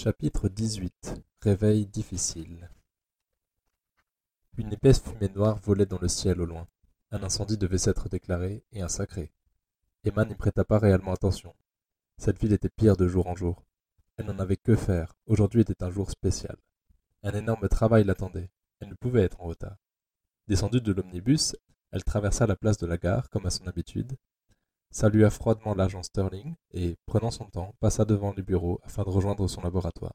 Chapitre dix-huit Réveil difficile Une épaisse fumée noire volait dans le ciel au loin. Un incendie devait s'être déclaré, et un sacré. Emma n'y prêta pas réellement attention. Cette ville était pire de jour en jour. Elle n'en avait que faire. Aujourd'hui était un jour spécial. Un énorme travail l'attendait. Elle ne pouvait être en retard. Descendue de l'omnibus, elle traversa la place de la gare, comme à son habitude, salua froidement l'agent Sterling et, prenant son temps, passa devant les bureaux afin de rejoindre son laboratoire.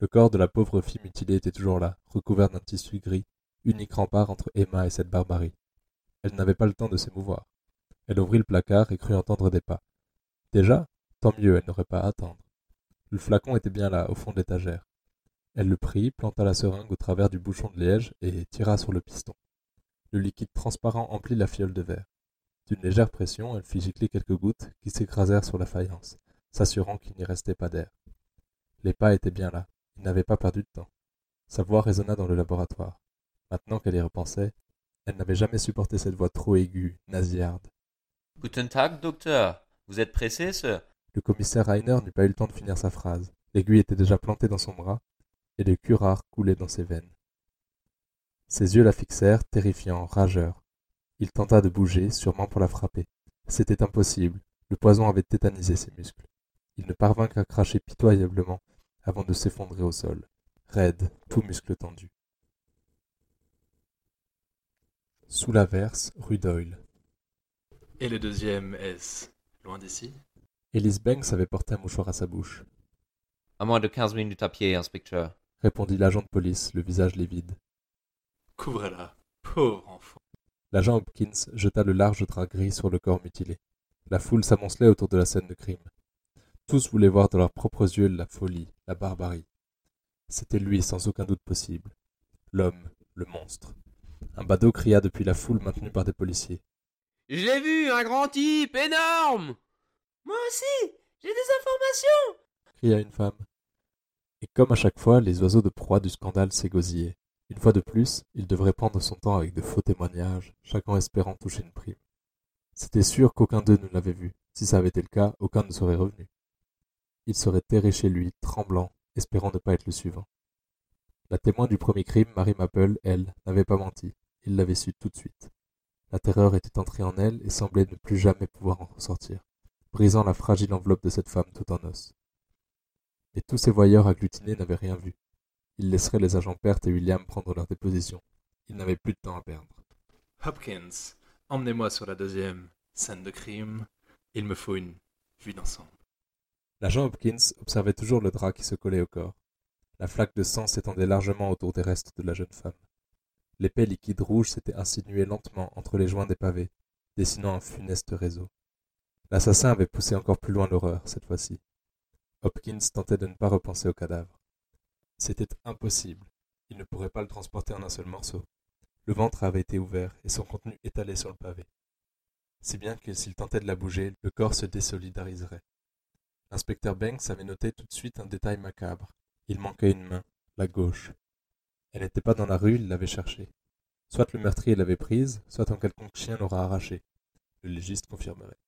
Le corps de la pauvre fille mutilée était toujours là, recouvert d'un tissu gris, unique rempart entre Emma et cette barbarie. Elle n'avait pas le temps de s'émouvoir. Elle ouvrit le placard et crut entendre des pas. Déjà Tant mieux, elle n'aurait pas à attendre. Le flacon était bien là, au fond de l'étagère. Elle le prit, planta la seringue au travers du bouchon de liège et tira sur le piston. Le liquide transparent emplit la fiole de verre. D'une légère pression, elle fit gicler quelques gouttes qui s'écrasèrent sur la faïence, s'assurant qu'il n'y restait pas d'air. Les pas étaient bien là. Il n'avait pas perdu de temps. Sa voix résonna dans le laboratoire. Maintenant qu'elle y repensait, elle n'avait jamais supporté cette voix trop aiguë, nasillarde. Guten Tag, docteur. Vous êtes pressé, ce Le commissaire Rainer n'eut pas eu le temps de finir sa phrase. L'aiguille était déjà plantée dans son bras, et le curare coulait dans ses veines. Ses yeux la fixèrent, terrifiants, rageurs. Il tenta de bouger, sûrement pour la frapper. C'était impossible. Le poison avait tétanisé ses muscles. Il ne parvint qu'à cracher pitoyablement avant de s'effondrer au sol, raide, tout muscle tendu. Sous l'averse, rue Doyle. Et le deuxième, est-ce loin d'ici Ellis Banks avait porté un mouchoir à sa bouche, À moins de quinze minutes à pied, inspecteur. répondit l'agent de police, le visage livide. Couvrez-la, pauvre enfant. L'agent Hopkins jeta le large drap gris sur le corps mutilé. La foule s'amoncelait autour de la scène de crime. Tous voulaient voir dans leurs propres yeux la folie, la barbarie. C'était lui, sans aucun doute possible. L'homme, le monstre. Un badaud cria depuis la foule maintenue par des policiers. Je l'ai vu, un grand type, énorme Moi aussi, j'ai des informations cria une femme. Et comme à chaque fois, les oiseaux de proie du scandale s'égosillaient. Une fois de plus, il devrait prendre son temps avec de faux témoignages, chacun espérant toucher une prime. C'était sûr qu'aucun d'eux ne l'avait vu. Si ça avait été le cas, aucun ne serait revenu. Il serait terré chez lui, tremblant, espérant ne pas être le suivant. La témoin du premier crime, Mary Maple, elle, n'avait pas menti. Il l'avait su tout de suite. La terreur était entrée en elle et semblait ne plus jamais pouvoir en ressortir, brisant la fragile enveloppe de cette femme tout en os. Mais tous ces voyeurs agglutinés n'avaient rien vu. Ils laisseraient les agents Pert et William prendre leur déposition. Ils n'avaient plus de temps à perdre. Hopkins, emmenez-moi sur la deuxième scène de crime. Il me faut une vue d'ensemble. L'agent Hopkins observait toujours le drap qui se collait au corps. La flaque de sang s'étendait largement autour des restes de la jeune femme. L'épais liquide rouge s'était insinué lentement entre les joints des pavés, dessinant un funeste réseau. L'assassin avait poussé encore plus loin l'horreur, cette fois-ci. Hopkins tentait de ne pas repenser au cadavre. C'était impossible. Il ne pourrait pas le transporter en un seul morceau. Le ventre avait été ouvert et son contenu étalé sur le pavé. Si bien que s'il tentait de la bouger, le corps se désolidariserait. L'inspecteur Banks avait noté tout de suite un détail macabre. Il manquait une main, la gauche. Elle n'était pas dans la rue, il l'avait cherchée. Soit le meurtrier l'avait prise, soit un quelconque chien l'aura arrachée. Le légiste confirmerait.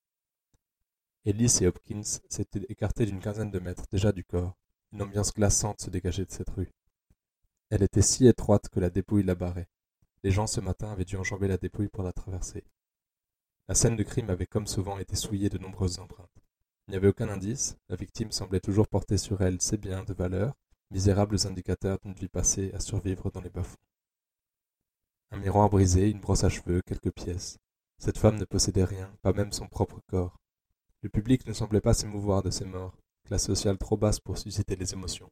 Ellis et Hopkins s'étaient écartés d'une quinzaine de mètres déjà du corps. Une ambiance glaçante se dégageait de cette rue. Elle était si étroite que la dépouille la barrait. Les gens ce matin avaient dû enjamber la dépouille pour la traverser. La scène de crime avait comme souvent été souillée de nombreuses empreintes. Il n'y avait aucun indice, la victime semblait toujours porter sur elle ses biens de valeur, misérables indicateurs d'une vie passée à survivre dans les bas-fonds. Un miroir brisé, une brosse à cheveux, quelques pièces. Cette femme ne possédait rien, pas même son propre corps. Le public ne semblait pas s'émouvoir de ces morts, classe sociale trop basse pour susciter les émotions.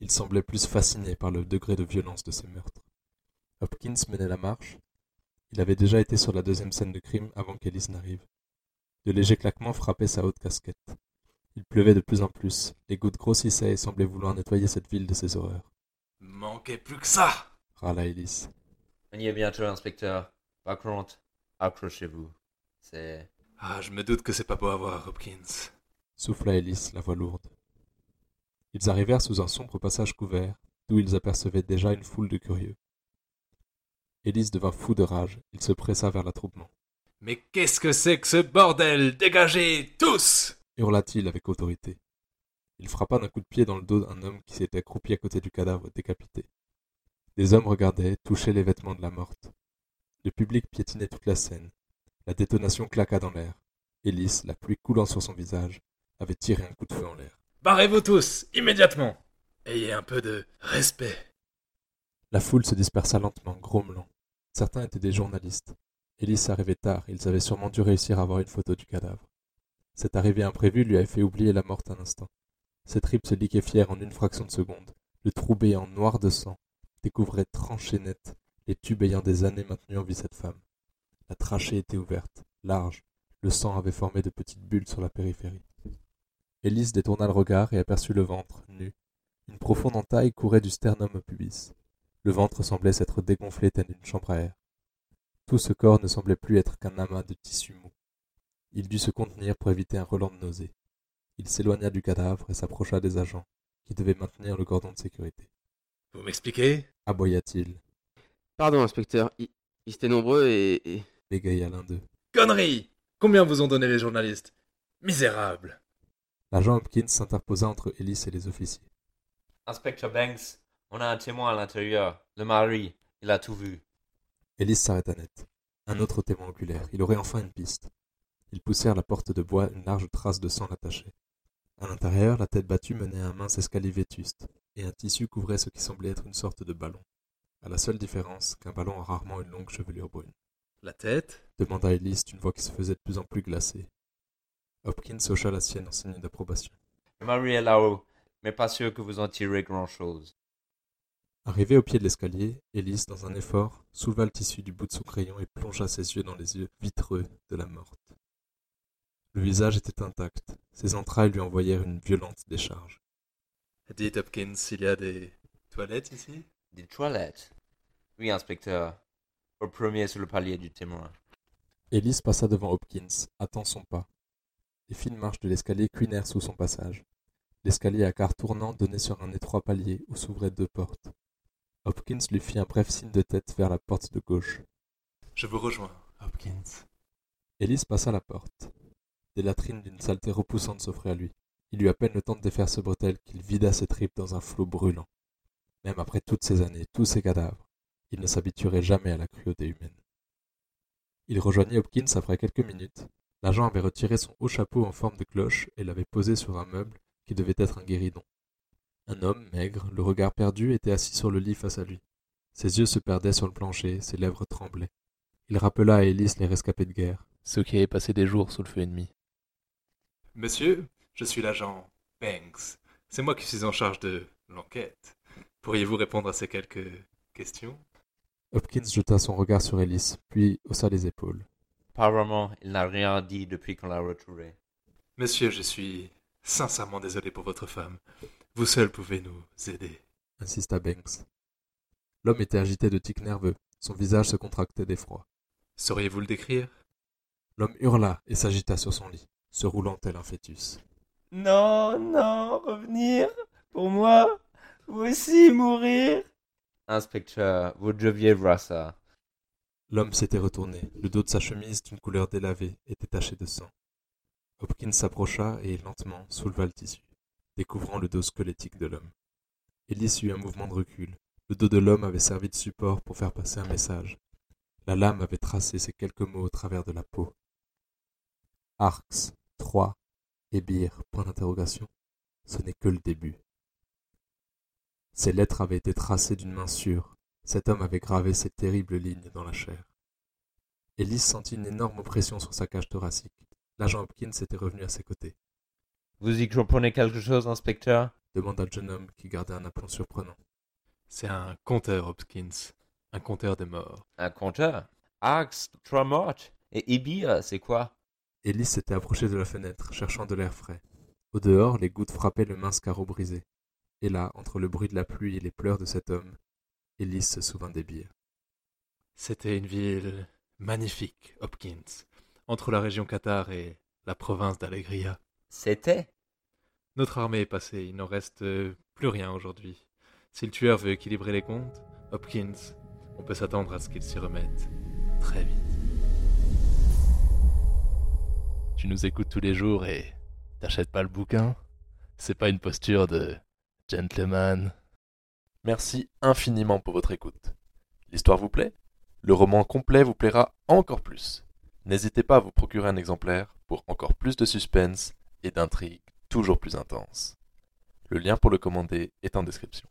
Il semblait plus fasciné par le degré de violence de ces meurtres. Hopkins menait la marche. Il avait déjà été sur la deuxième scène de crime avant qu'Ellis n'arrive. De légers claquements frappaient sa haute casquette. Il pleuvait de plus en plus, les gouttes grossissaient et semblaient vouloir nettoyer cette ville de ses horreurs. Manquez plus que ça Râla Ellis. On y est bientôt, inspecteur. Par contre, accrochez-vous. C'est... Ah, je me doute que c'est pas beau à voir, Hopkins. Souffla Ellis, la voix lourde. Ils arrivèrent sous un sombre passage couvert, d'où ils apercevaient déjà une foule de curieux. Ellis devint fou de rage, il se pressa vers l'attroupement. Mais qu'est-ce que c'est que ce bordel? Dégagez tous hurla-t-il avec autorité. Il frappa d'un coup de pied dans le dos un homme qui s'était accroupi à côté du cadavre décapité. Des hommes regardaient, touchaient les vêtements de la morte. Le public piétinait toute la scène. La détonation claqua dans l'air. Élise, la pluie coulant sur son visage, avait tiré un coup de feu en l'air. Barrez-vous tous, immédiatement Ayez un peu de respect. La foule se dispersa lentement, grommelant. Certains étaient des journalistes. Élise arrivait tard, ils avaient sûrement dû réussir à avoir une photo du cadavre. Cette arrivée imprévue lui avait fait oublier la morte un instant. Ses tripes se liquéfièrent en une fraction de seconde. Le trou béant noir de sang découvrait tranché net les tubes ayant des années maintenu en vie cette femme. La trachée était ouverte, large, le sang avait formé de petites bulles sur la périphérie. Élise détourna le regard et aperçut le ventre, nu. Une profonde entaille courait du sternum au pubis. Le ventre semblait s'être dégonflé tel une chambre à air. Tout ce corps ne semblait plus être qu'un amas de tissu mou. Il dut se contenir pour éviter un relent de nausée. Il s'éloigna du cadavre et s'approcha des agents, qui devaient maintenir le cordon de sécurité. Vous m'expliquez? Aboya-t-il, Pardon, inspecteur. Ils, étaient nombreux et, et- bégaya l'un d'eux. Connerie Combien vous ont donné les journalistes? Misérable L'agent Hopkins s'interposa entre Ellis et les officiers. Inspecteur Banks, on a un témoin à l'intérieur. Le mari, il a tout vu. Ellis s'arrêta net. Un autre témoin oculaire. Il aurait enfin une piste. Ils poussèrent la porte de bois, une large trace de sang l'attachait. À l'intérieur, la tête battue menait à un mince escalier vétuste, et un tissu couvrait ce qui semblait être une sorte de ballon. À la seule différence qu'un ballon a rarement une longue chevelure brune. La tête? demanda Ellis d'une voix qui se faisait de plus en plus glacée. Hopkins hocha la sienne en signe d'approbation. Le mari est là-haut, mais pas sûr que vous en tirez grand-chose. Arrivé au pied de l'escalier, Ellis, dans un effort, souleva le tissu du bout de son crayon et plongea ses yeux dans les yeux vitreux de la morte. Le visage était intact, ses entrailles lui envoyèrent une violente décharge. Dites Hopkins, il y a des toilettes ici? Des toilettes? Oui, inspecteur. Au premier sur le palier du témoin. Ellis passa devant Hopkins, hâtant son pas. Les fines marches de l'escalier cuinèrent sous son passage. L'escalier à quart tournant donnait sur un étroit palier où s'ouvraient deux portes. Hopkins lui fit un bref signe de tête vers la porte de gauche. Je vous rejoins, Hopkins. Ellis passa la porte. Des latrines d'une saleté repoussante s'offraient à lui. Il eut à peine le temps de défaire ce bretelle qu'il vida ses tripes dans un flot brûlant. Même après toutes ces années, tous ces cadavres, il ne s'habituerait jamais à la cruauté humaine. Il rejoignit Hopkins après quelques minutes. L'agent avait retiré son haut chapeau en forme de cloche et l'avait posé sur un meuble qui devait être un guéridon. Un homme, maigre, le regard perdu, était assis sur le lit face à lui. Ses yeux se perdaient sur le plancher, ses lèvres tremblaient. Il rappela à Ellis les rescapés de guerre, ceux qui avaient passé des jours sous le feu ennemi. Monsieur, je suis l'agent Banks. C'est moi qui suis en charge de l'enquête. Pourriez-vous répondre à ces quelques questions? Hopkins jeta son regard sur Ellis, puis haussa les épaules. Apparemment, il n'a rien dit depuis qu'on l'a retrouvé. Monsieur, je suis sincèrement désolé pour votre femme. Vous seul pouvez nous aider. insista Banks. L'homme était agité de tics nerveux, son visage se contractait d'effroi. Sauriez-vous le décrire? L'homme hurla et s'agita sur son lit, se roulant tel un fœtus. Non, non, revenir Pour moi Vous aussi mourir Inspecteur, vous deviez voir ça. L'homme s'était retourné, le dos de sa chemise d'une couleur délavée était taché de sang. Hopkins s'approcha et lentement souleva le tissu, découvrant le dos squelettique de l'homme. Ellis eut un mouvement de recul. Le dos de l'homme avait servi de support pour faire passer un message. La lame avait tracé ces quelques mots au travers de la peau. Arx, Troie, Ébir, point d'interrogation. Ce n'est que le début. Ces lettres avaient été tracées d'une main sûre. Cet homme avait gravé ces terribles lignes dans la chair. Ellis sentit une énorme oppression sur sa cage thoracique. L'agent Hopkins était revenu à ses côtés. Vous y comprenez quelque chose, inspecteur? demanda le jeune homme qui gardait un aplomb surprenant. C'est un compteur, Hopkins. Un compteur des morts. Un compteur Axe, trois mortes Et Ibir, c'est quoi? Ellis s'était approché de la fenêtre, cherchant de l'air frais. Au dehors, les gouttes frappaient le mince carreau brisé. Et là, entre le bruit de la pluie et les pleurs de cet homme, Ellis se souvint des bières. C'était une ville magnifique, Hopkins, entre la région Qatar et la province d'Allegria. C'était? Notre armée est passée, il n'en reste euh, plus rien aujourd'hui. Si le tueur veut équilibrer les comptes, Hopkins, on peut s'attendre à ce qu'il s'y remette très vite. Tu nous écoutes tous les jours et t'achètes pas le bouquin? C'est pas une posture de gentleman. Merci infiniment pour votre écoute. L'histoire vous plaît? Le roman complet vous plaira encore plus. N'hésitez pas à vous procurer un exemplaire pour encore plus de suspense et d'intrigues toujours plus intenses. Le lien pour le commander est en description.